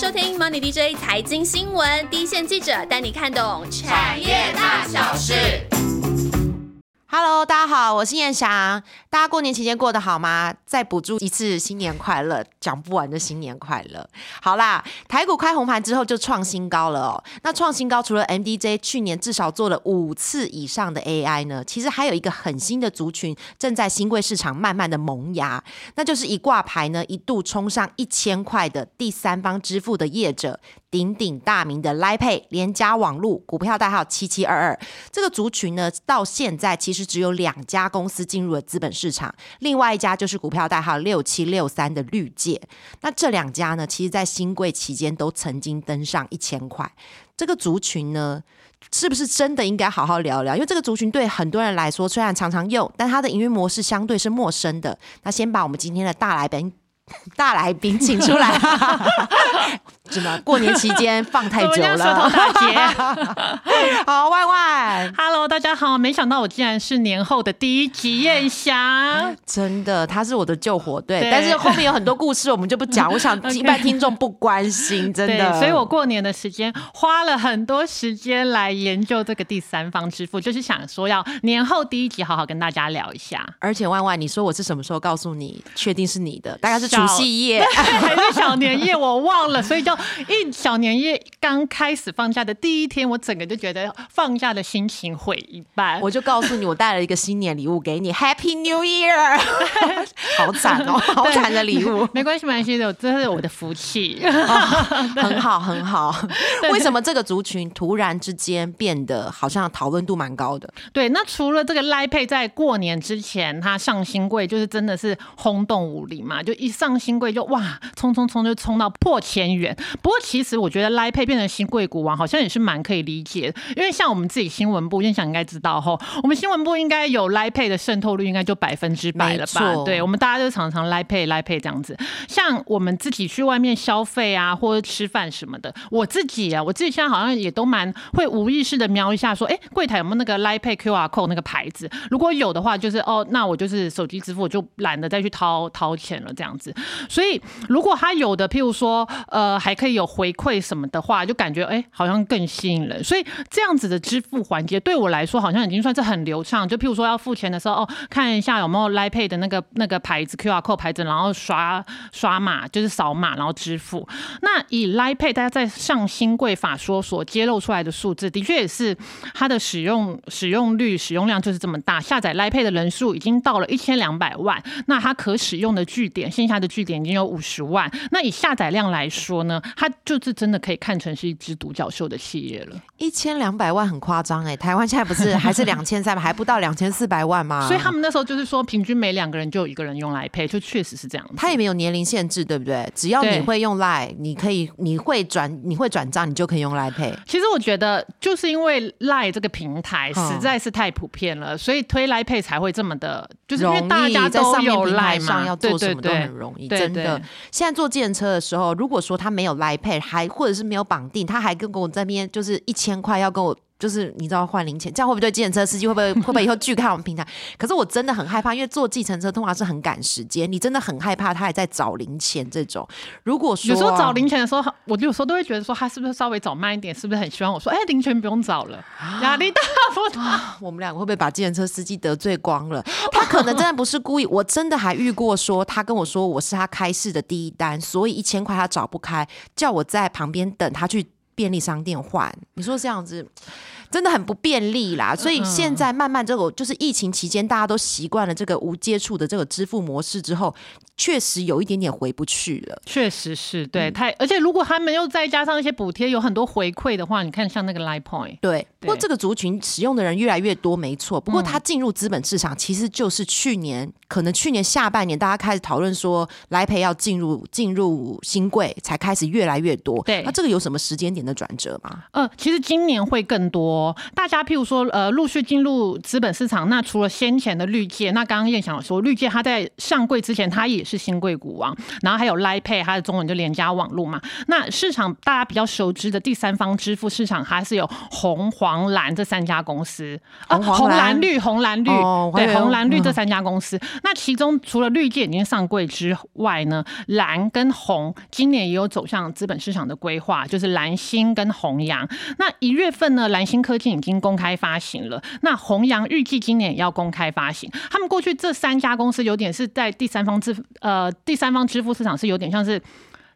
收听 Money DJ 财经新闻，第一线记者带你看懂产业大小事。Hello，大家好，我是燕翔。大家过年期间过得好吗？再补祝一次新年快乐，讲不完的新年快乐。好啦，台股开红盘之后就创新高了哦。那创新高除了 MDJ 去年至少做了五次以上的 AI 呢，其实还有一个很新的族群正在新贵市场慢慢的萌芽，那就是一挂牌呢一度冲上一千块的第三方支付的业者。鼎鼎大名的 LiPay 联家网络股票代号七七二二，这个族群呢，到现在其实只有两家公司进入了资本市场，另外一家就是股票代号六七六三的绿界。那这两家呢，其实在新贵期间都曾经登上一千块。这个族群呢，是不是真的应该好好聊聊？因为这个族群对很多人来说，虽然常常用，但它的营运模式相对是陌生的。那先把我们今天的大来宾。大来宾请出来，怎么过年期间放太久了？舌头大姐，好，万万，Hello，大家好，没想到我竟然是年后的第一集燕霞，真的，他是我的救火队，但是后面有很多故事，我们就不讲，我想 一般听众不关心，真的，所以我过年的时间花了很多时间来研究这个第三方支付，就是想说要年后第一集好好跟大家聊一下。而且万万，你说我是什么时候告诉你确定是你的？大概是。除夕夜还是小年夜，我忘了，所以就一小年夜刚开始放假的第一天，我整个就觉得放假的心情毁一半。我就告诉你，我带了一个新年礼物给你，Happy New Year！好惨哦，好惨的礼物。没关系，没关系的，这是我的福气。很好，很好。为什么这个族群突然之间变得好像讨论度蛮高的？对，那除了这个 Line Pay 在过年之前他上新贵，就是真的是轰动武林嘛，就一上。上新贵就哇，冲冲冲就冲到破千元。不过其实我觉得 Line Pay 变成新贵股王，好像也是蛮可以理解的。因为像我们自己新闻部，印象应该知道吼，我们新闻部应该有 Line Pay 的渗透率，应该就百分之百了吧？对，我们大家就常常 Line Pay Line Pay 这样子。像我们自己去外面消费啊，或者吃饭什么的，我自己啊，我自己现在好像也都蛮会无意识的瞄一下，说，哎，柜台有没有那个 Line Pay QR Code 那个牌子？如果有的话，就是哦，那我就是手机支付，我就懒得再去掏掏钱了，这样子。所以，如果他有的，譬如说，呃，还可以有回馈什么的话，就感觉哎，好像更吸引人。所以这样子的支付环节对我来说，好像已经算是很流畅。就譬如说要付钱的时候，哦，看一下有没有 Lipay 的那个那个牌子 QR code 牌子，然后刷刷码，就是扫码，然后支付。那以 Lipay 大家在上新贵法说所揭露出来的数字，的确也是它的使用使用率、使用量就是这么大。下载 Lipay 的人数已经到了一千两百万，那它可使用的据点，线下的据点。已经有五十万，那以下载量来说呢，它就是真的可以看成是一只独角兽的企业了。一千两百万很夸张哎，台湾现在不是还是两千三百，还不到两千四百万吗？所以他们那时候就是说，平均每两个人就有一个人用来配，就确实是这样。他也没有年龄限制，对不对？只要你会用赖，你可以，你会转，你会转账，你就可以用来配。其实我觉得，就是因为赖这个平台实在是太普遍了，所以推来配才会这么的，就是因为大家都有赖上要做什么都很容易，真的。现在坐电车的时候，如果说他没有有 iPad，还或者是没有绑定，他还跟跟我这边就是一千块要跟我。就是你知道换零钱，这样会不会对计程车司机会不会 会不会以后拒看我们平台？可是我真的很害怕，因为坐计程车通常是很赶时间，你真的很害怕他还在找零钱这种。如果说有时候找零钱的时候，我有时候都会觉得说他是不是稍微找慢一点，是不是很希望我说哎零钱不用找了，压力大不大？我们两个会不会把计程车司机得罪光了？他可能真的不是故意，我真的还遇过说他跟我说我是他开市的第一单，所以一千块他找不开，叫我在旁边等他去。便利商店换，你说这样子真的很不便利啦。所以现在慢慢这个就是疫情期间，大家都习惯了这个无接触的这个支付模式之后。确实有一点点回不去了，确实是对太，而且如果他们又再加上一些补贴，有很多回馈的话，你看像那个 Line Point，对，不过这个族群使用的人越来越多，没错。不过它进入资本市场，其实就是去年，可能去年下半年大家开始讨论说来培要进入进入新贵，才开始越来越多。对，那这个有什么时间点的转折吗？呃，其实今年会更多，哦。大家譬如说，呃，陆续进入资本市场，那除了先前的绿界，那刚刚燕想说，绿界它在上柜之前，它也是新贵股王，然后还有 Line Pay，它的中文就联家网络嘛。那市场大家比较熟知的第三方支付市场，还是有红、黄、蓝这三家公司啊，红、蓝、绿、红、蓝、绿，对，红、蓝、绿这三家公司。那其中除了绿界已经上柜之外呢，蓝跟红今年也有走向资本市场的规划，就是蓝星跟红阳。那一月份呢，蓝星科技已经公开发行了，那红阳预计今年也要公开发行。他们过去这三家公司有点是在第三方支呃第三方支付市场是有点像是。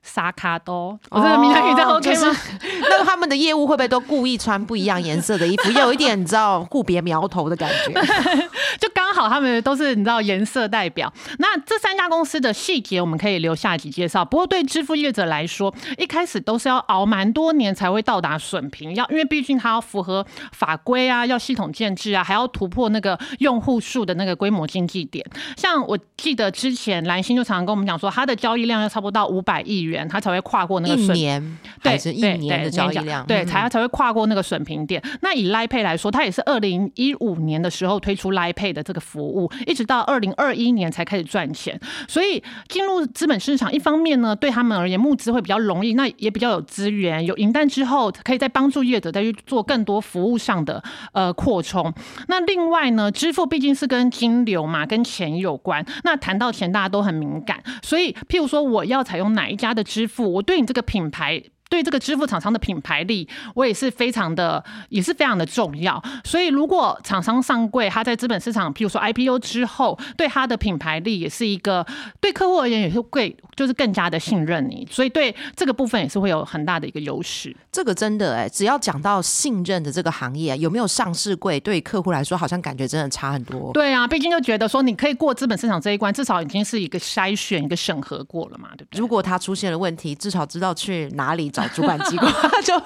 沙卡多，我这个闽南语在 OK 吗？那他们的业务会不会都故意穿不一样颜色的衣服，有一点你知道互别苗头的感觉？就刚好他们都是你知道颜色代表。那这三家公司的细节我们可以留下集介绍。不过对支付业者来说，一开始都是要熬蛮多年才会到达损平，要因为毕竟它要符合法规啊，要系统建制啊，还要突破那个用户数的那个规模经济点。像我记得之前蓝星就常常跟我们讲说，它的交易量要差不多到五百亿元。元，它才会跨过那个一年，对，是一年的交易量，对，才才会跨过那个损平点。那以 Line Pay 来说，它也是二零一五年的时候推出 Line Pay 的这个服务，一直到二零二一年才开始赚钱。所以进入资本市场，一方面呢，对他们而言募资会比较容易，那也比较有资源，有银弹之后，可以再帮助业者再去做更多服务上的呃扩充。那另外呢，支付毕竟是跟金流嘛，跟钱有关。那谈到钱，大家都很敏感，所以譬如说，我要采用哪一家的。支付，我对你这个品牌。对这个支付厂商的品牌力，我也是非常的，也是非常的重要。所以，如果厂商上柜，他在资本市场，譬如说 IPO 之后，对他的品牌力也是一个，对客户而言也是会，就是更加的信任你。所以，对这个部分也是会有很大的一个优势。这个真的哎，只要讲到信任的这个行业，有没有上市柜，对客户来说，好像感觉真的差很多。对啊，毕竟就觉得说，你可以过资本市场这一关，至少已经是一个筛选、一个审核过了嘛，对不对？如果他出现了问题，至少知道去哪里找。主管机关 就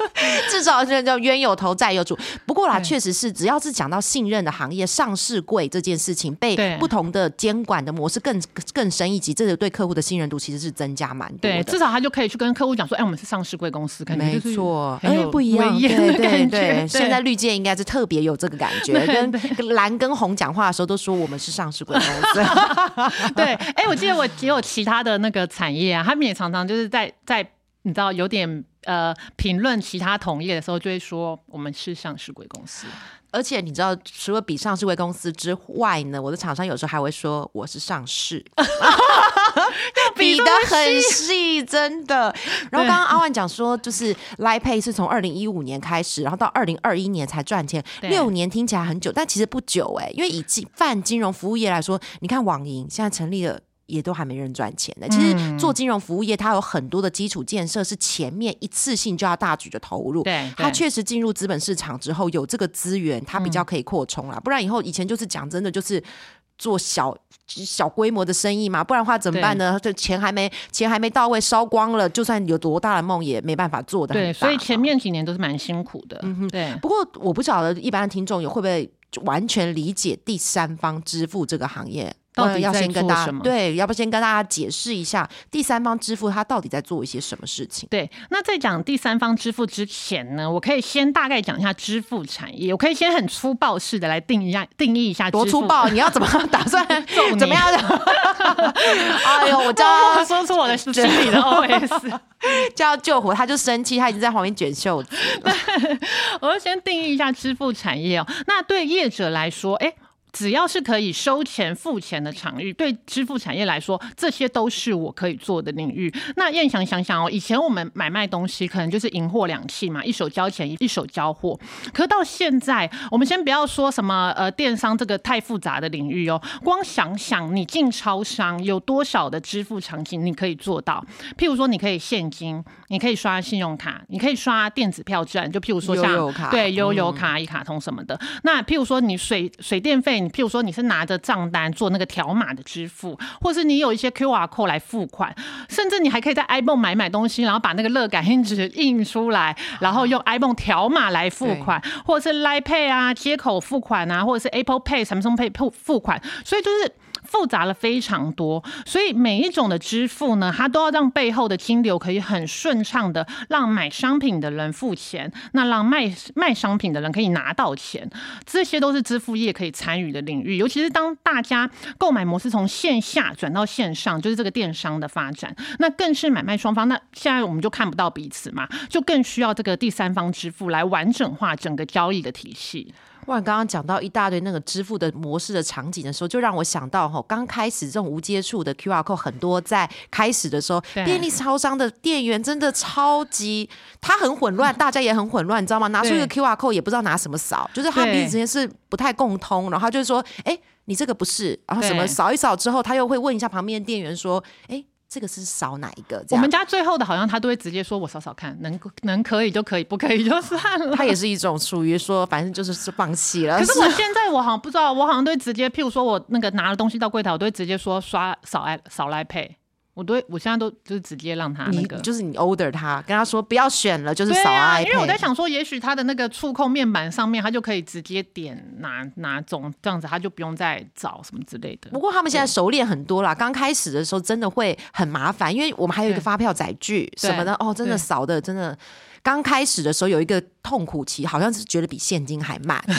至少是叫冤有头债有主。不过啦，确实是只要是讲到信任的行业，上市柜这件事情被不同的监管的模式更更深一级，这个对客户的信任度其实是增加蛮多的。至少他就可以去跟客户讲说：“哎，我们是上市柜公司，没错，哎，不一样，对对对。现在绿界应该是特别有这个感觉，跟蓝跟红讲话的时候都说我们是上市柜公司。对，哎，我记得我也有其他的那个产业啊，他们也常常就是在在。你知道有点呃评论其他同业的时候，就会说我们是上市贵公司。而且你知道，除了比上市贵公司之外呢，我的厂商有时候还会说我是上市，比的很细，真的。然后刚刚阿万讲说，就是 Line Pay 是从二零一五年开始，然后到二零二一年才赚钱，六年听起来很久，但其实不久哎，因为以金泛金融服务业来说，你看网银现在成立了。也都还没人赚钱的。其实做金融服务业，它有很多的基础建设是前面一次性就要大举的投入。对，它确实进入资本市场之后有这个资源，它比较可以扩充了。不然以后以前就是讲真的，就是做小小规模的生意嘛。不然的话怎么办呢？这钱还没钱还没到位，烧光了，就算有多大的梦也没办法做的。对，所以前面几年都是蛮辛苦的。嗯哼，对。不过我不晓得一般的听众有会不会完全理解第三方支付这个行业。到底要先跟大家对，要不先跟大家解释一下第三方支付它到底在做一些什么事情？对，那在讲第三方支付之前呢，我可以先大概讲一下支付产业。我可以先很粗暴式的来定一下定义一下多粗暴？你要怎么 打算 怎么样的？哎呦，我叫他说出我的心里的 OS，叫救火，他就生气，他已经在旁边卷袖子。我要先定义一下支付产业哦。那对业者来说，哎。只要是可以收钱付钱的场域，对支付产业来说，这些都是我可以做的领域。那燕翔想想哦，以前我们买卖东西可能就是银货两讫嘛，一手交钱一手交货。可到现在，我们先不要说什么呃电商这个太复杂的领域哦，光想想你进超商有多少的支付场景你可以做到？譬如说，你可以现金，你可以刷信用卡，你可以刷电子票券，就譬如说像对悠游卡、一卡通什么的。那譬如说你水水电费。譬如说你是拿着账单做那个条码的支付，或是你有一些 QR code 来付款，甚至你还可以在 iPhone 买买东西，然后把那个乐感 印纸印出来，然后用 iPhone 条码来付款，或者是 Line Pay 啊接口付款啊，或者是 Apple Pay、Samsung Pay 付付款，所以就是。复杂了非常多。所以每一种的支付呢，它都要让背后的金流可以很顺畅的让买商品的人付钱，那让卖卖商品的人可以拿到钱，这些都是支付业可以参与的领域。尤其是当大家购买模式从线下转到线上，就是这个电商的发展，那更是买卖双方。那现在我们就看不到彼此嘛，就更需要这个第三方支付来完整化整个交易的体系。哇，刚刚讲到一大堆那个支付的模式的场景的时候，就让我想到哈，刚开始这种无接触的 QR code 很多，在开始的时候，便利超商的店员真的超级，他很混乱，大家也很混乱，你知道吗？拿出一个 QR code 也不知道拿什么扫，就是他彼此之间是不太共通，然后就是说，哎，你这个不是，然后什么扫一扫之后，他又会问一下旁边的店员说，哎。这个是扫哪一个？我们家最后的好像他都会直接说：“我扫扫看，能能可以就可以，不可以就算了。”他也是一种属于说，反正就是是放弃了。可是我现在我好像不知道，我好像都直接，譬如说我那个拿了东西到柜台，我都会直接说刷扫来扫来配。我都我现在都就是直接让他那个，就是你 order 他，跟他说不要选了，就是扫啊。因为我在想说，也许他的那个触控面板上面，他就可以直接点哪哪种这样子，他就不用再找什么之类的。不过他们现在熟练很多啦，刚开始的时候真的会很麻烦，因为我们还有一个发票载具什么的哦，真的扫的真的。刚开始的时候有一个痛苦期，好像是觉得比现金还慢，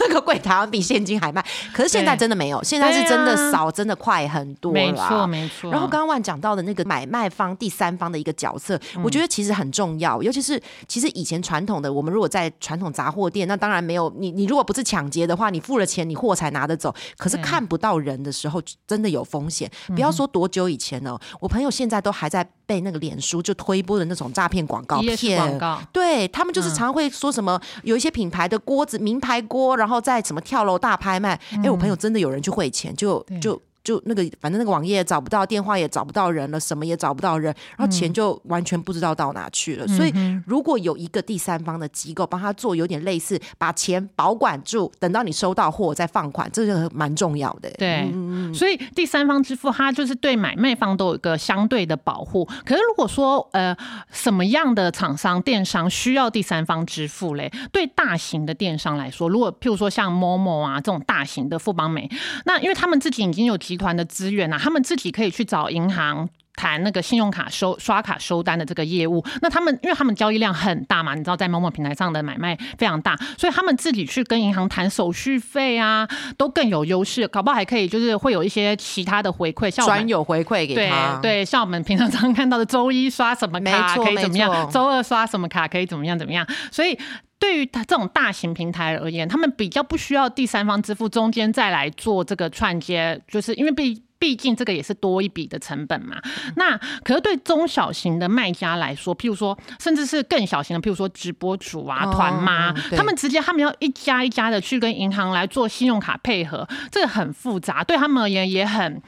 那个柜台比现金还慢。可是现在真的没有，现在是真的少，真的快很多了。没错，没错。然后刚刚万讲到的那个买卖方第三方的一个角色，我觉得其实很重要。尤其是其实以前传统的，我们如果在传统杂货店，那当然没有你，你如果不是抢劫的话，你付了钱，你货才拿得走。可是看不到人的时候，真的有风险。不要说多久以前呢，我朋友现在都还在被那个脸书就推播的那种诈骗广告骗。广告对他们就是常会说什么有一些品牌的锅子名牌锅，然后在什么跳楼大拍卖。哎，我朋友真的有人去汇钱，就就。就那个，反正那个网页找不到，电话也找不到人了，什么也找不到人，然后钱就完全不知道到哪去了。所以，如果有一个第三方的机构帮他做，有点类似把钱保管住，等到你收到货再放款，这个蛮重要的。对，所以第三方支付它就是对买卖方都有一个相对的保护。可是如果说呃什么样的厂商电商需要第三方支付嘞？对大型的电商来说，如果譬如说像某某啊这种大型的富邦美，那因为他们自己已经有集集团的资源啊，他们自己可以去找银行谈那个信用卡收刷卡收单的这个业务。那他们因为他们交易量很大嘛，你知道在某某平台上的买卖非常大，所以他们自己去跟银行谈手续费啊，都更有优势。搞不好还可以就是会有一些其他的回馈，像专有回馈给他。对对，像我们平常常看到的周一刷什么卡可以怎么样，周二刷什么卡可以怎么样怎么样。所以对于他这种大型平台而言，他们比较不需要第三方支付中间再来做这个串接，就是因为毕毕竟这个也是多一笔的成本嘛。那可是对中小型的卖家来说，譬如说甚至是更小型的，譬如说直播主啊、团妈，他们直接他们要一家一家的去跟银行来做信用卡配合，这个很复杂，对他们而言也很。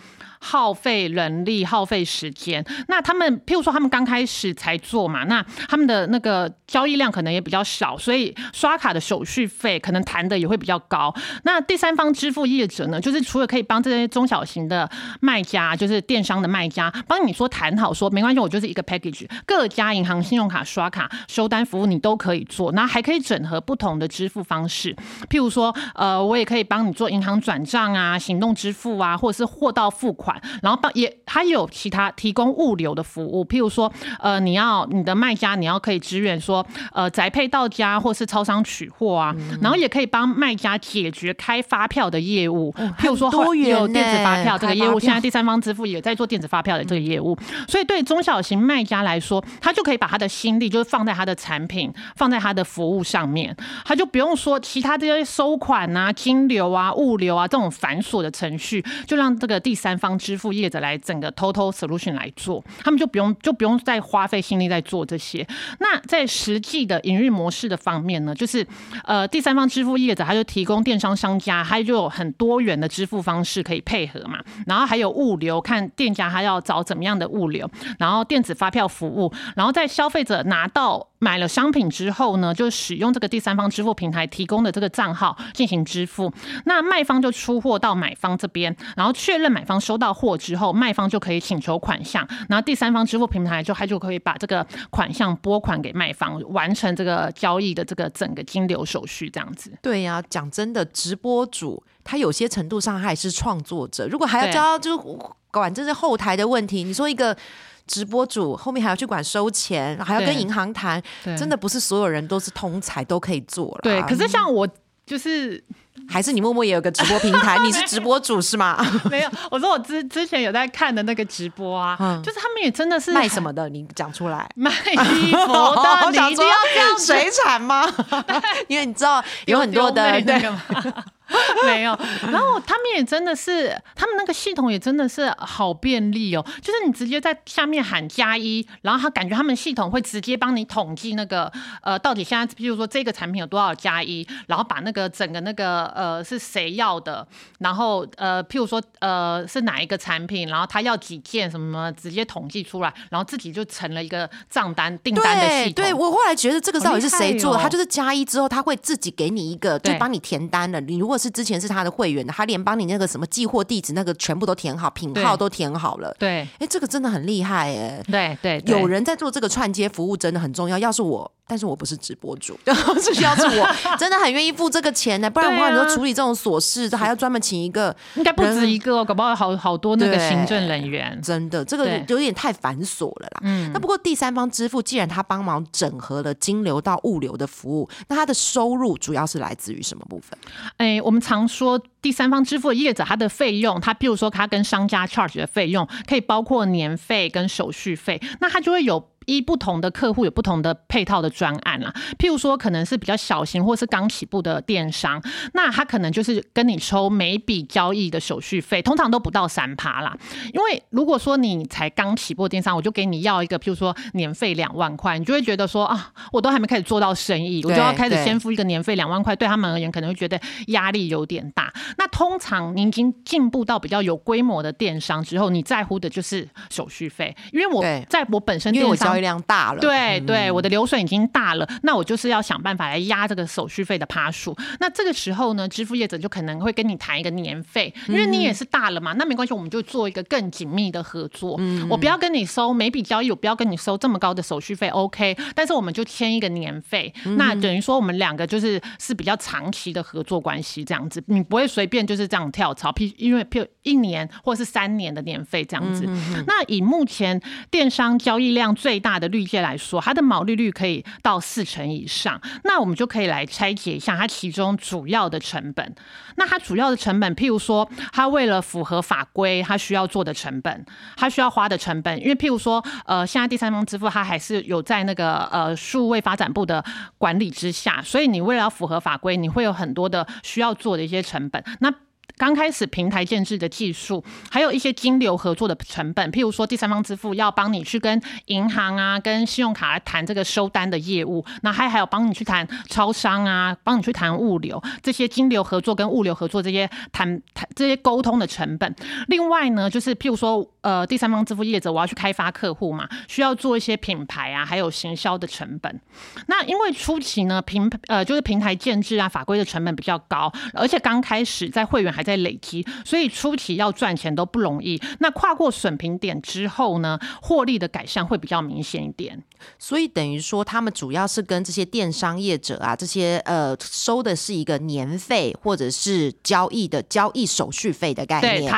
耗费人力，耗费时间。那他们，譬如说，他们刚开始才做嘛，那他们的那个交易量可能也比较少，所以刷卡的手续费可能谈的也会比较高。那第三方支付业者呢，就是除了可以帮这些中小型的卖家，就是电商的卖家，帮你说谈好，说没关系，我就是一个 package，各家银行信用卡刷卡收单服务你都可以做，那还可以整合不同的支付方式，譬如说，呃，我也可以帮你做银行转账啊、行动支付啊，或者是货到付款。款，然后帮也还有其他提供物流的服务，譬如说，呃，你要你的卖家你要可以支援说，呃，宅配到家或是超商取货啊，然后也可以帮卖家解决开发票的业务，譬如说有电子发票这个业务，现在第三方支付也在做电子发票的这个业务，所以对中小型卖家来说，他就可以把他的心力就是放在他的产品，放在他的服务上面，他就不用说其他这些收款啊、金流啊、物流啊这种繁琐的程序，就让这个第三方。支付业者来整个 total solution 来做，他们就不用就不用再花费心力在做这些。那在实际的营运模式的方面呢，就是呃第三方支付业者他就提供电商商家，他就有很多元的支付方式可以配合嘛。然后还有物流，看店家他要找怎么样的物流，然后电子发票服务，然后在消费者拿到。买了商品之后呢，就使用这个第三方支付平台提供的这个账号进行支付。那卖方就出货到买方这边，然后确认买方收到。到货之后，卖方就可以请求款项，然后第三方支付平台就他就可以把这个款项拨款给卖方，完成这个交易的这个整个金流手续，这样子。对呀、讲真的，直播主他有些程度上他也是创作者，如果还要对教他就管这是后台的问题，你说一个。直播主后面还要去管收钱，还要跟银行谈，真的不是所有人都是通才都可以做了。对，可是像我就是还是你默默也有个直播平台，你是直播主是吗？没有，我说我之之前有在看的那个直播啊，嗯就是他们也真的是卖什么的？你讲出来。卖衣服的，你一定要这样水产吗？因为你知道有很多的对没有，然后他们也真的是，他们那个系统也真的是好便利哦，就是你直接在下面喊加一，然后他感觉他们系统会直接帮你统计那个呃，到底现在比如说这个产品有多少加一，然后把那个整个那个呃是谁要的，然后呃譬如说呃是哪一个产品，然后他要几件什么直接统计出来，然后自己就成了一个账单订单的系统。对对，我后来觉得这个到底是谁做他就是加一之后，他会自己给你一个，就帮你填单了。你如果是之前是他的会员，他连帮你那个什么寄货地址那个全部都填好，品号都填好了。对哎，这个真的很厉害哎。对对对有人在做这个串接服务，真的很重要。要是我，但是我不是直播主，是要是我 真的很愿意付这个钱呢，不然的话，你对啊说处理这种琐事，还要专门请一个，应该不止一个哦，搞不好好好多那个行政人员。真的这个有点太繁琐了啦。嗯，那不过第三方支付既然他帮忙整合了金流到物流的服务，那他的收入主要是来自于什么部分？哎，我们常说第三方支付的业者，他的费用，他譬如说他跟商家 charge 的费用，可以包括年费跟手续费，那他就会有。依不同的客户有不同的配套的专案啦，譬如说可能是比较小型或是刚起步的电商，那他可能就是跟你抽每笔交易的手续费，通常都不到三趴啦。因为如果说你才刚起步的电商，我就给你要一个譬如说年费两万块，你就会觉得说啊，我都还没开始做到生意，我就要开始先付一个年费两万块，对他们而言可能会觉得压力有点大。那通常你已经进步到比较有规模的电商之后，你在乎的就是手续费，因为我在我本身电商量大了，对对，我的流水已经大了，那我就是要想办法来压这个手续费的趴数。那这个时候呢，支付业者就可能会跟你谈一个年费，因为你也是大了嘛，那没关系，我们就做一个更紧密的合作。我不要跟你收每笔交易，我不要跟你收这么高的手续费，OK？但是我们就签一个年费，那等于说我们两个就是是比较长期的合作关系，这样子，你不会随便就是这样跳槽，譬因为譬如一年或是三年的年费这样子。那以目前电商交易量最大的绿界来说，它的毛利率可以到四成以上。那我们就可以来拆解一下它其中主要的成本。那它主要的成本，譬如说，它为了符合法规，它需要做的成本，它需要花的成本。因为譬如说，呃，现在第三方支付它还是有在那个呃数位发展部的管理之下，所以你为了要符合法规，你会有很多的需要做的一些成本。那刚开始平台建制的技术，还有一些金流合作的成本，譬如说第三方支付要帮你去跟银行啊、跟信用卡来谈这个收单的业务，那还还有帮你去谈超商啊，帮你去谈物流这些金流合作跟物流合作这些谈谈这些沟通的成本。另外呢，就是譬如说呃第三方支付业者我要去开发客户嘛，需要做一些品牌啊，还有行销的成本。那因为初期呢平呃就是平台建制啊法规的成本比较高，而且刚开始在会员还在累积，所以初期要赚钱都不容易。那跨过损平点之后呢，获利的改善会比较明显一点。所以等于说，他们主要是跟这些电商业者啊，这些呃收的是一个年费或者是交易的交易手续费的概，念。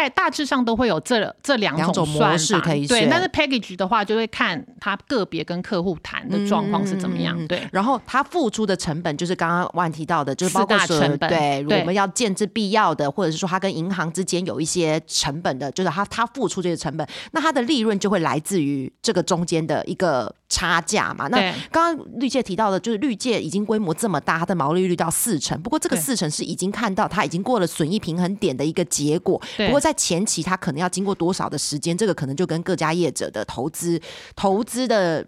概大致上都会有这这两两种模式可以对，选但是 package 的话，就会看他个别跟客户谈的状况是怎么样。嗯对，然后他付出的成本就是刚刚万提到的，就是包括成本对，对我们要建制必要的，或者是说他跟银行之间有一些成本的，就是他他付出这些成本，那他的利润就会来自于这个中间的一个差价嘛。那刚刚绿界提到的，就是绿界已经规模这么大，它的毛利率到四成，不过这个四成是已经看到它已经过了损益平衡点的一个结果。不过在在前期，它可能要经过多少的时间，这个可能就跟各家业者的投资投资的。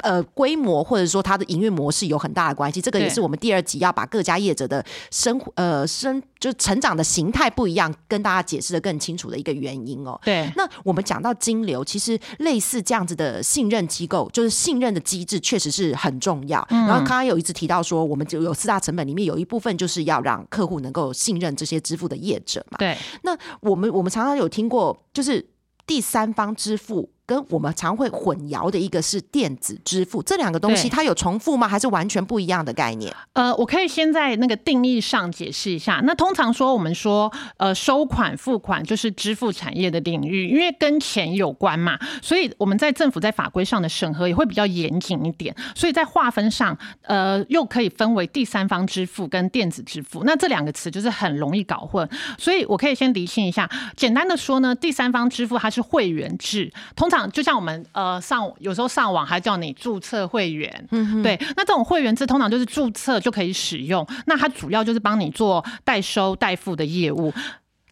呃规模或者说它的营运模式有很大的关系。这个也是我们第二集要把各家业者的生活呃生就成长的形态不一样，跟大家解释的更清楚的一个原因哦。对，那我们讲到金流，其实类似这样子的信任机构，就是信任的机制，确实是很重要。然后刚刚有一直提到说，我们就有四大成本里面有一部分就是要让客户能够信任这些支付的业者嘛。对，那我们我们常常有听过，就是第三方支付跟我们常会混淆的一个是电子支付，这两个东西它有重复吗？还是完全不一样的概念？呃，我可以先在那个定义上解释一下。那通常说，我们说，呃，收款、付款就是支付产业的领域，因为跟钱有关嘛，所以我们在政府在法规上的审核也会比较严谨一点。所以在划分上，呃，又可以分为第三方支付跟电子支付。那这两个词就是很容易搞混，所以我可以先厘清一下。简单的说呢，第三方支付它是会员制，通常就像我们呃上有时候上网还叫你注册会员，对，那这种会员制通常就是注册就可以使用，那它主要就是帮你做代收代付的业务。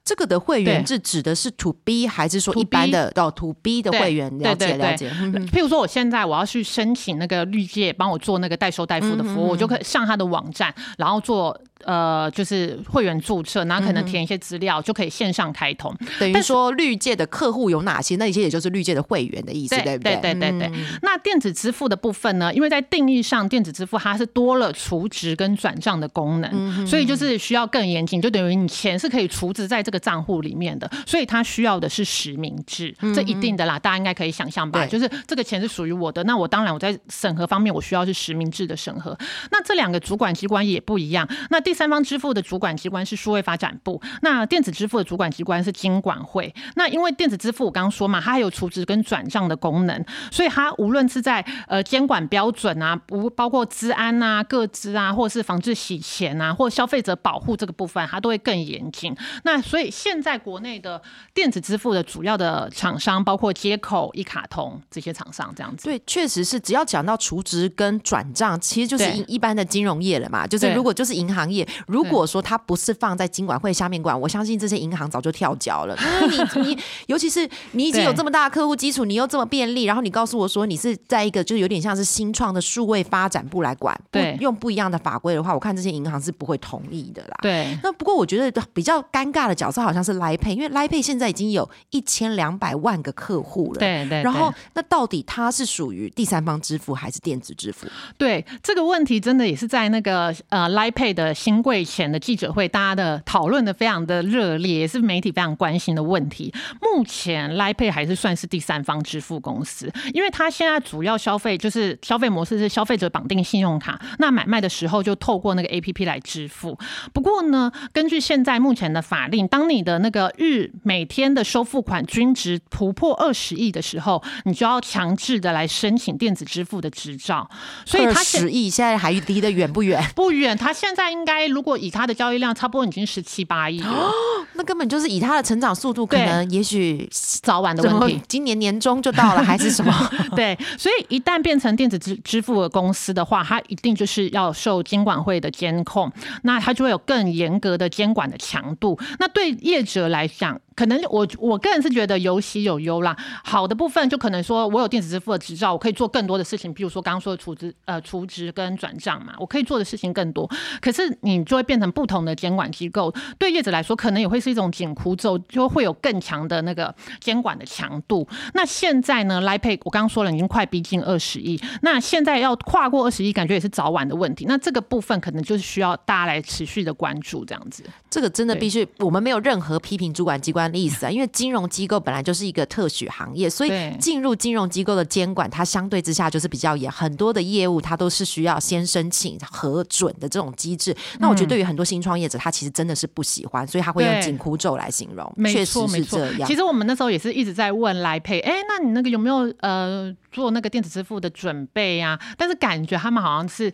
这个的会员对制指的是 to B 还是说一般的哦 to B 的对会员？了解了解。嗯譬如说，我现在我要去申请那个绿界帮我做那个代收代付的服务，我就可以上他的网站，然后做呃就是会员注册，然后可能填一些资料，就可以线上开通。等于说绿界的客户有哪些？那一些也就是绿界的会员的意思，对不对对？对对那电子支付的部分呢？因为在定义上，电子支付它是多了储值跟转账的功能，嗯所以就是需要更严谨，就等于你钱是可以储值在这个账户里面的，所以他需要的是实名制，这一定的啦，大家应该可以想象吧？就是这个钱是属于我的，那我当然我在审核方面我需要是实名制的审核。那这两个主管机关也不一样，那第三方支付的主管机关是数位发展部，那电子支付的主管机关是金管会。那因为电子支付我刚刚说嘛，它还有储值跟转账的功能，所以它无论是在呃监管标准啊，不包括治安啊、各资啊，或者是防治洗钱啊，或消费者保护这个部分，它都会更严谨。那所以现在国内的电子支付的主要的厂商，包括接口、一卡通这些厂商，这样子。对，确实是，只要讲到储值跟转账，其实就是一一般的金融业了嘛。就是如果就是银行业，如果说它不是放在金管会下面管，我相信这些银行早就跳脚了。因为你你，尤其是你已经有这么大的客户基础，你又这么便利，然后你告诉我说你是在一个就有点像是新创的数位发展部来管，不对用不一样的法规的话，我看这些银行是不会同意的啦。对，那不过我觉得比较尴尬的角色好像是 Line Pay，因为 Line Pay 现在已经有一千两百万个客户了。对对。然后，那到底它是属于第三方支付还是电子支付？对这个问题，真的也是在那个呃 Line Pay 的新贵前的记者会，大家的讨论的非常的热烈，也是媒体非常关心的问题。目前 Line Pay 还是算是第三方支付公司，因为它现在主要消费就是消费模式是消费者绑定信用卡，那买卖的时候就透过那个 A P P 来支付。不过呢，根据现在目前的法令，当你的那个日每天的收付款均值突破二十亿的时候，你就要强制的来申请电子支付的执照。所以二它现十亿现在还离得远不远？不远，他现在应该如果以他的交易量，差不多已经十七八亿了，那根本就是以他的成长速度，可能也许早晚的问题。今年年中就到了，还是什么？对，所以一旦变成电子支支付的公司的话，它一定就是要受监管会的监控，那它就会有更严格的监管的强度。那对业者来讲，可能我我个人是觉得有喜有忧啦。好的部分就可能说我有电子支付的执照，我可以做更多的事情，比如说刚刚说的储值呃储值跟转账嘛，我可以做的事情更多。可是你就会变成不同的监管机构，对业者来说可能也会是一种紧箍咒，就会有更强的那个监管的强度。那现在呢，Line Pay 我刚刚说了，已经快逼近二十亿，那现在要跨过二十亿，感觉也是早晚的问题。那这个部分可能就是需要大家来持续的关注，这样子。这个真的必须，我们没有任何批评主管机关的意思啊，因为金融机构本来就是一个特许行业，所以进入金融机构的监管，它相对之下就是比较严，很多的业务它都是需要先申请核准的这种机制。那我觉得对于很多新创业者，他其实真的是不喜欢，所以他会用紧箍咒来形容，确，实是这。样其。实我们那时候也是一直在问来配，哎，那你那个有没有呃做那个电子支付的准备啊？但是感觉他们好像是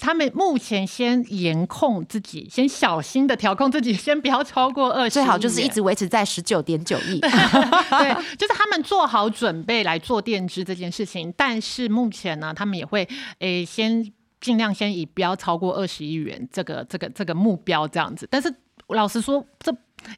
他们目前先严控自己，先小心的调控自己，先不要超过二十，最好就是一直维持在十九点九亿。对，就是他们做好准备来做电支这件事情，但是目前呢，他们也会诶先尽量先以不要超过二十亿元这个这个这个目标这样子，但是老实说，这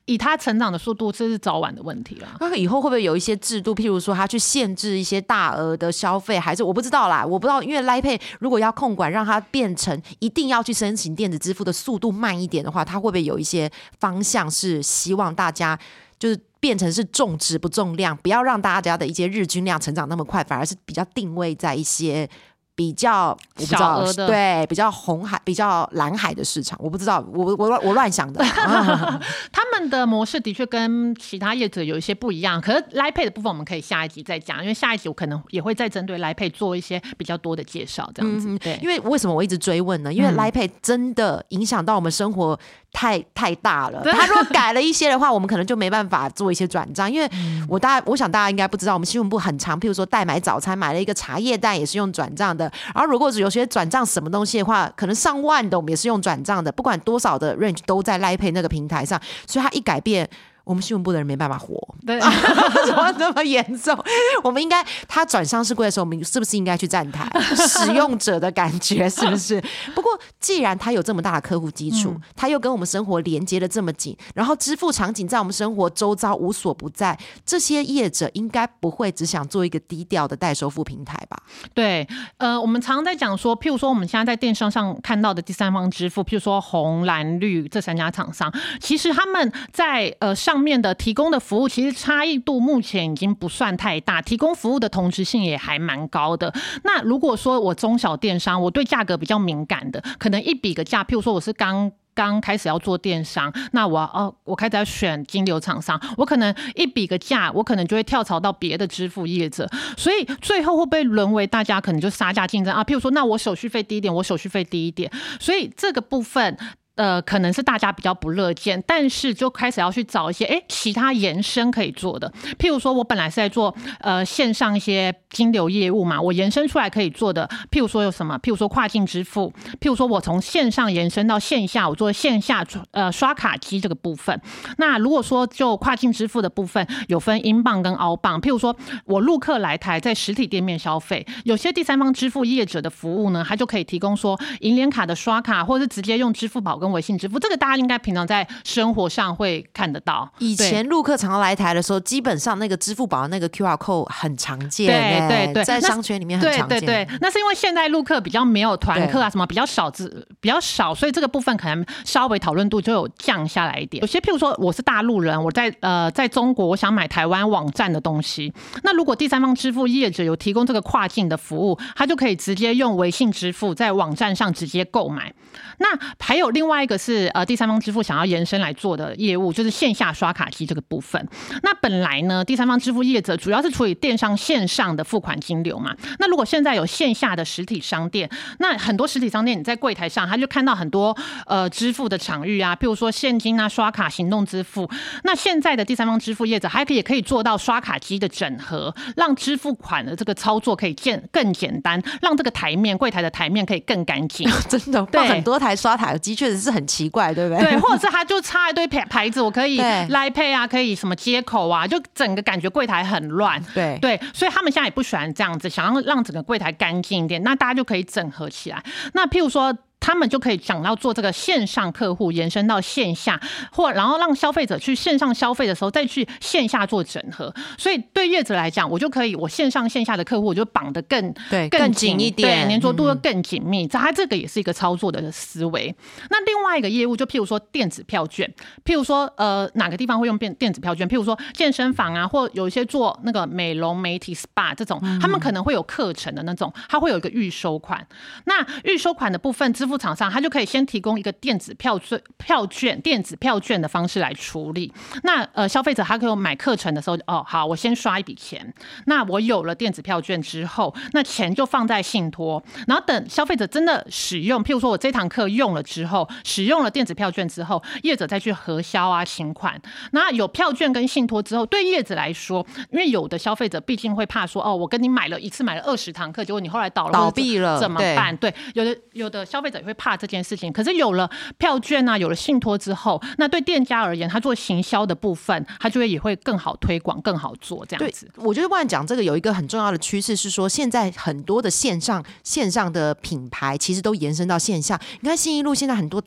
以它成长的速度，这是早晚的问题了。那以后会不会有一些制度，譬如说它去限制一些大额的消费，还是我不知道啦，我不知道，因为 Lipay 如果要控管，让它变成一定要去申请电子支付的速度慢一点的话，它会不会有一些方向是希望大家就是变成是重质不重量，不要让大家的一些日均量成长那么快，反而是比较定位在一些。比较我不知道小额的对比较红海、比较蓝海的市场，我不知道，我我我乱想的。他们的模式的确跟其他业者有一些不一样，可是 Line Pay 的部分我们可以下一集再讲，因为下一集我可能也会再针对 Line Pay 做一些比较多的介绍，这样子。对，因为为什么我一直追问呢？因为嗯 Line Pay 真的影响到我们生活太太大了。他如果改了一些的话，我们可能就没办法做一些转账。因为嗯我大我想大家应该不知道，我们新闻部很长，譬如说代买早餐买了一个茶叶蛋也是用转账的。然后如果有些转账什么东西的话，可能上万的我们也是用转账的，不管多少的 range 都在 l i p a y 那个平台上，所以它一改变。我们新闻部的人没办法活，对，怎么这么严重？我们应该他转上市柜的时候，我们是不是应该去站台？使用者的感觉是不是？不过既然他有这么大的客户基础，他又跟我们生活连接的这么紧，然后支付场景在我们生活周遭无所不在，这些业者应该不会只想做一个低调的代收付平台吧？对，呃，我们常常在讲说，譬如说我们现在在电商上看到的第三方支付，譬如说红、蓝、绿这三家厂商，其实他们在呃上上面的提供的服务，其实差异度目前已经不算太大，提供服务的同质性也还蛮高的。那如果说我中小电商，我对价格比较敏感的，可能一比个价，譬如说我是刚。刚开始要做电商，那我哦，我开始要选金流厂商，我可能一比个价，我可能就会跳槽到别的支付业者，所以最后会不会沦为大家可能就杀价竞争啊？譬如说，那我手续费低一点，我手续费低一点，所以这个部分。呃，可能是大家比较不乐见，但是就开始要去找一些哎其他延伸可以做的，譬如说我本来是在做呃线上一些金流业务嘛，我延伸出来可以做的，譬如说有什么，譬如说跨境支付，譬如说我从线上延伸到线下，我做线下呃刷卡机这个部分。那如果说就跨境支付的部分，有分英镑跟澳镑，譬如说我陆客来台在实体店面消费，有些第三方支付业者的服务呢，它就可以提供说银联卡的刷卡，或者是直接用支付宝跟微信支付，这个大家应该平常在生活上会看得到。以前陆客常常来台的时候，基本上那个支付宝那个 QR code 很常见、对欸，对对那在商圈里面很常见。对对，那是因为现在陆客比较没有团客啊，什么比较少，只比较少，所以这个部分可能稍微讨论度就有降下来一点。有些譬如说我是大陆人，我在呃在中国，我想买台湾网站的东西，那如果第三方支付业者有提供这个跨境的服务，他就可以直接用微信支付在网站上直接购买。那还有另外一个是呃第三方支付想要延伸来做的业务，就是线下刷卡机这个部分。那本来呢，第三方支付业者主要是处理电商线上的付款金流嘛。那如果现在有线下的实体商店，那很多实体商店你在柜台上，他就看到很多呃支付的场域啊，譬如说现金啊、刷卡、行动支付。那现在的第三方支付业者还可以也可以做到刷卡机的整合，让支付款的这个操作可以简更简单，让这个台面柜台的台面可以更干净。真的，很多台刷卡机确实是很奇怪，对不对？对，或者是他就插一堆牌牌子，我可以对 Line Pay 啊，可以什么接口啊，就整个感觉柜台很乱。对对，所以他们现在也不喜欢这样子，想要让整个柜台干净一点，那大家就可以整合起来。那譬如说。他们就可以讲到做这个线上客户延伸到线下，或然后让消费者去线上消费的时候再去线下做整合。所以对业者来讲，我就可以我线上线下的客户我就绑得更对更紧一点对，粘着度又更紧密。这、它这个也是一个操作的思维。那另外一个业务就譬如说电子票券，譬如说呃哪个地方会用电电子票券？譬如说健身房啊，或有一些做那个美容美体 SPA 这种，他们可能会有课程的那种，它会有一个预收款。那预收款的部分，支付厂商他就可以先提供一个电子票券票券电子票券的方式来处理。那呃消费者他可以买课程的时候，哦好，我先刷一笔钱，那我有了电子票券之后，那钱就放在信托，然后等消费者真的使用，譬如说我这堂课用了之后，使用了电子票券之后，业者再去核销啊请款。那有票券跟信托之后，对业者来说，因为有的消费者毕竟会怕说，哦，我跟你买了一次买了二十堂课，结果你后来倒了倒闭了怎么办？对，有的有的消费者也会怕这件事情。可是有了票券啊，有了信托之后，那对店家而言，他做行销的部分，他就会也会更好推广，更好做这样子。，我觉得万讲这个有一个很重要的趋势是说，现在很多的线上线上的品牌其实都延伸到线下。你看新一路现在很多。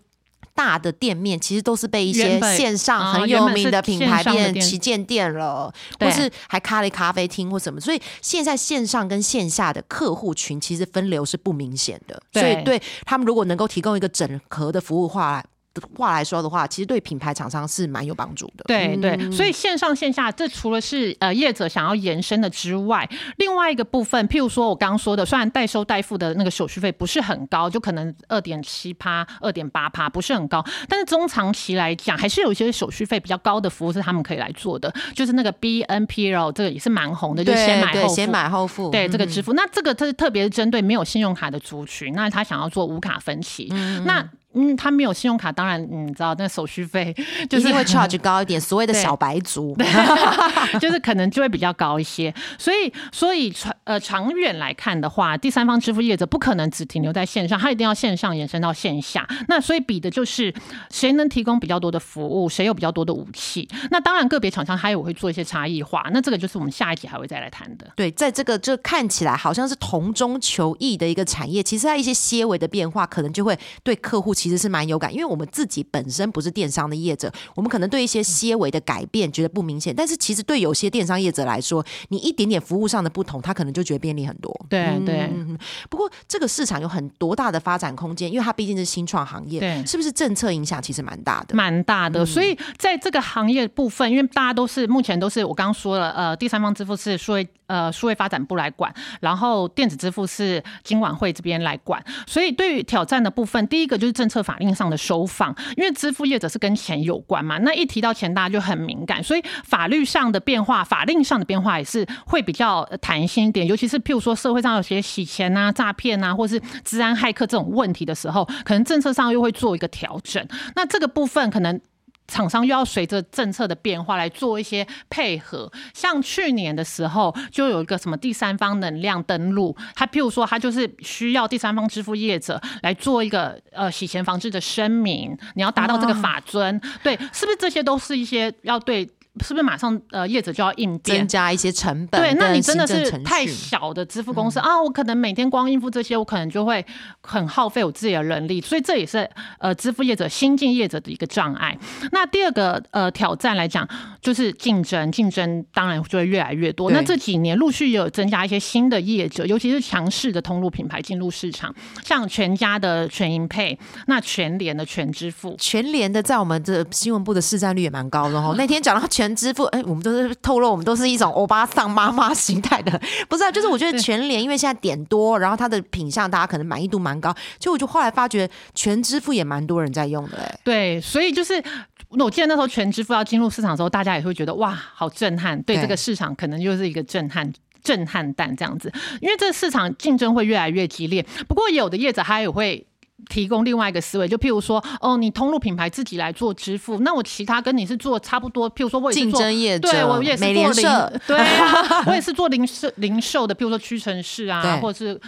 大的店面，其实都是被一些线上啊很有名的品牌变店。旗舰店了，或是还开了咖啡厅或什么。所以现在线上跟线下的客户群其实分流是不明显的，所以对他们如果能够提供一个整合的服务话话来说的话，其实对品牌厂商是蛮有帮助的。对对，嗯所以线上线下，这除了是呃业者想要延伸的之外，另外一个部分，譬如说我刚刚说的，虽然代收代付的那个手续费不是很高，就可能二点七趴、二点八趴，不是很高，但是中长期来讲，还是有一些手续费比较高的服务是他们可以来做的，就是那个 BNPL 这个也是蛮红的，就是先买后付。对先买后付，对这个嗯支付，那这个它是特别是针对没有信用卡的族群，那他想要做无卡分期，那嗯，他没有信用卡，当然嗯你知道那手续费就是会 charge 高一点，所谓的小白族。就是可能就会比较高一些，所以所以长呃长远来看的话，第三方支付业者不可能只停留在线上，他一定要线上延伸到线下。那所以比的就是谁能提供比较多的服务，谁有比较多的武器。那当然个别厂商他也会做一些差异化，那这个就是我们下一集还会再来谈的。对，在这个这看起来好像是同中求异的一个产业，其实它一些些微的变化，可能就会对客户其实是蛮有感，因为我们自己本身不是电商的业者，我们可能对一些些微的改变觉得不明显，但是其实对有些电商业者来说，你一点点服务上的不同，他可能就觉得便利很多。对对嗯，不过这个市场有很多大的发展空间，因为它毕竟是新创行业，对是不是政策影响其实蛮大的？蛮大的，所以在这个行业部分，因为大家都是目前都是我刚刚说了，呃，第三方支付是数位呃数位发展部来管，然后电子支付是金管会这边来管，所以对于挑战的部分，第一个就是政策法令上的收放，因为支付业者是跟钱有关嘛，那一提到钱，大家就很敏感，所以法律上的变化、法令上的变化也是会比较弹性一点，尤其是譬如说社会上有些洗钱啊、诈骗啊，或是治安骇客这种问题的时候，可能政策上又会做一个调整。那这个部分可能。厂商又要随着政策的变化来做一些配合，像去年的时候就有一个什么第三方能量登录，它譬如说它就是需要第三方支付业者来做一个呃洗钱防治的声明，你要达到这个法尊，对，是不是这些都是一些要对？是不是马上呃业者就要应变增？加一些成本，对，那你真的是太小的支付公司、啊，我可能每天光应付这些，我可能就会很耗费我自己的人力，所以这也是呃支付业者新进业者的一个障碍。那第二个呃挑战来讲，就是竞争，竞争当然就会越来越多。那这几年陆续也有增加一些新的业者，尤其是强势的通路品牌进入市场，像全家的全银配，那全联的全支付。全联的在我们这新闻部的市占率也蛮高的哦。那天讲到全支付，哎，我们都是透露我们都是一种欧巴桑妈妈形态的，不是啊？就是我觉得全联因为现在点多，然后它的品相大家可能满意度蛮高，就我就后来发觉全支付也蛮多人在用的哎。对，所以就是我记得那时候全支付要进入市场的时候，大家也会觉得哇，好震撼，对对这个市场可能就是一个震撼。震撼弹这样子，因为这个市场竞争会越来越激烈。不过有的业者他也会提供另外一个思维，就譬如说，哦，你通路品牌自己来做支付，那我其他跟你是做差不多，譬如说我也做对我也是做零联社，对啊，我也是做零售零售的，譬如说屈臣氏啊，或者是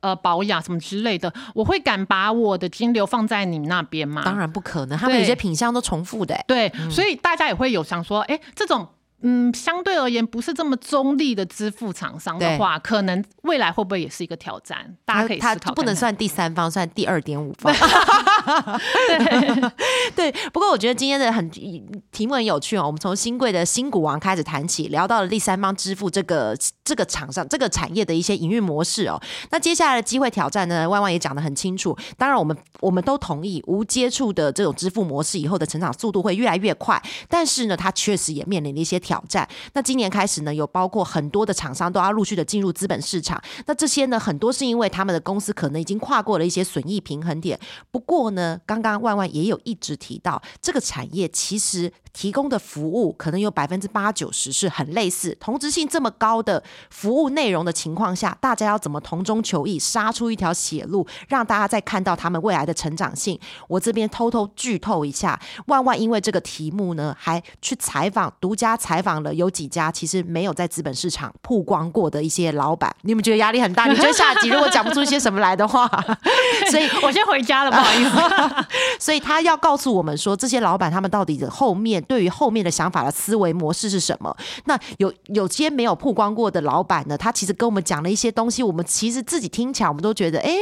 呃保养什么之类的，我会敢把我的金流放在你那边吗？当然不可能，他们有些品相都重复的哎。对，所以大家也会有想说，哎、这种。嗯，相对而言不是这么中立的支付厂商的话，可能未来会不会也是一一个挑战？大家可以思它考看看。不能算第三方，算第二点五方。对，不过我觉得今天的很题目很有趣哦。我们从新贵的新股王开始谈起，聊到了第三方支付这个这个厂商这个产业的一些营运模式哦。那接下来的机会挑战呢，万万也讲得很清楚。当然，我们我们都同意无接触的这种支付模式以后的成长速度会越来越快，但是呢，它确实也面临了一些挑战。那今年开始呢，有包括很多的厂商都要陆续的进入资本市场。那这些呢，很多是因为他们的公司可能已经跨过了一些损益平衡点。不过呢，刚刚万万也有一直提到，这个产业其实提供的服务可能有百分之八九十是很类似，同质性这么高的服务内容的情况下，大家要怎么同中求异，杀出一条血路，让大家再看到他们未来的成长性？我这边偷偷剧透一下，万万因为这个题目呢，还去采访，独家采访了有几家其实没有在资本市场曝光过的一些老板。你们觉得压力很大？你觉得下集如果讲不出一些什么来的话，所以我先回家了，不好意思。所以他要告诉我们说，这些老板他们到底的后面对于后面的想法的思维模式是什么。那有有些没有曝光过的老板呢，他其实跟我们讲了一些东西，我们其实自己听起来我们都觉得，哎，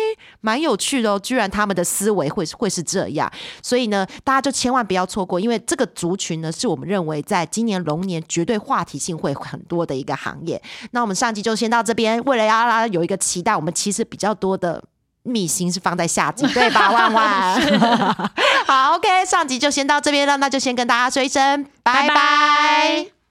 蛮有趣的哦，居然他们的思维会会是这样。所以呢，大家就千万不要错过，因为这个族群呢，是我们认为在今年龙年绝对话题性会很多的一个行业。那我们上集就先到这边，为了要让有一个期待，我们其实比较多的。秘辛是放在下集，对吧？万万，好，OK，上集就先到这边了，那就先跟大家说一声拜拜。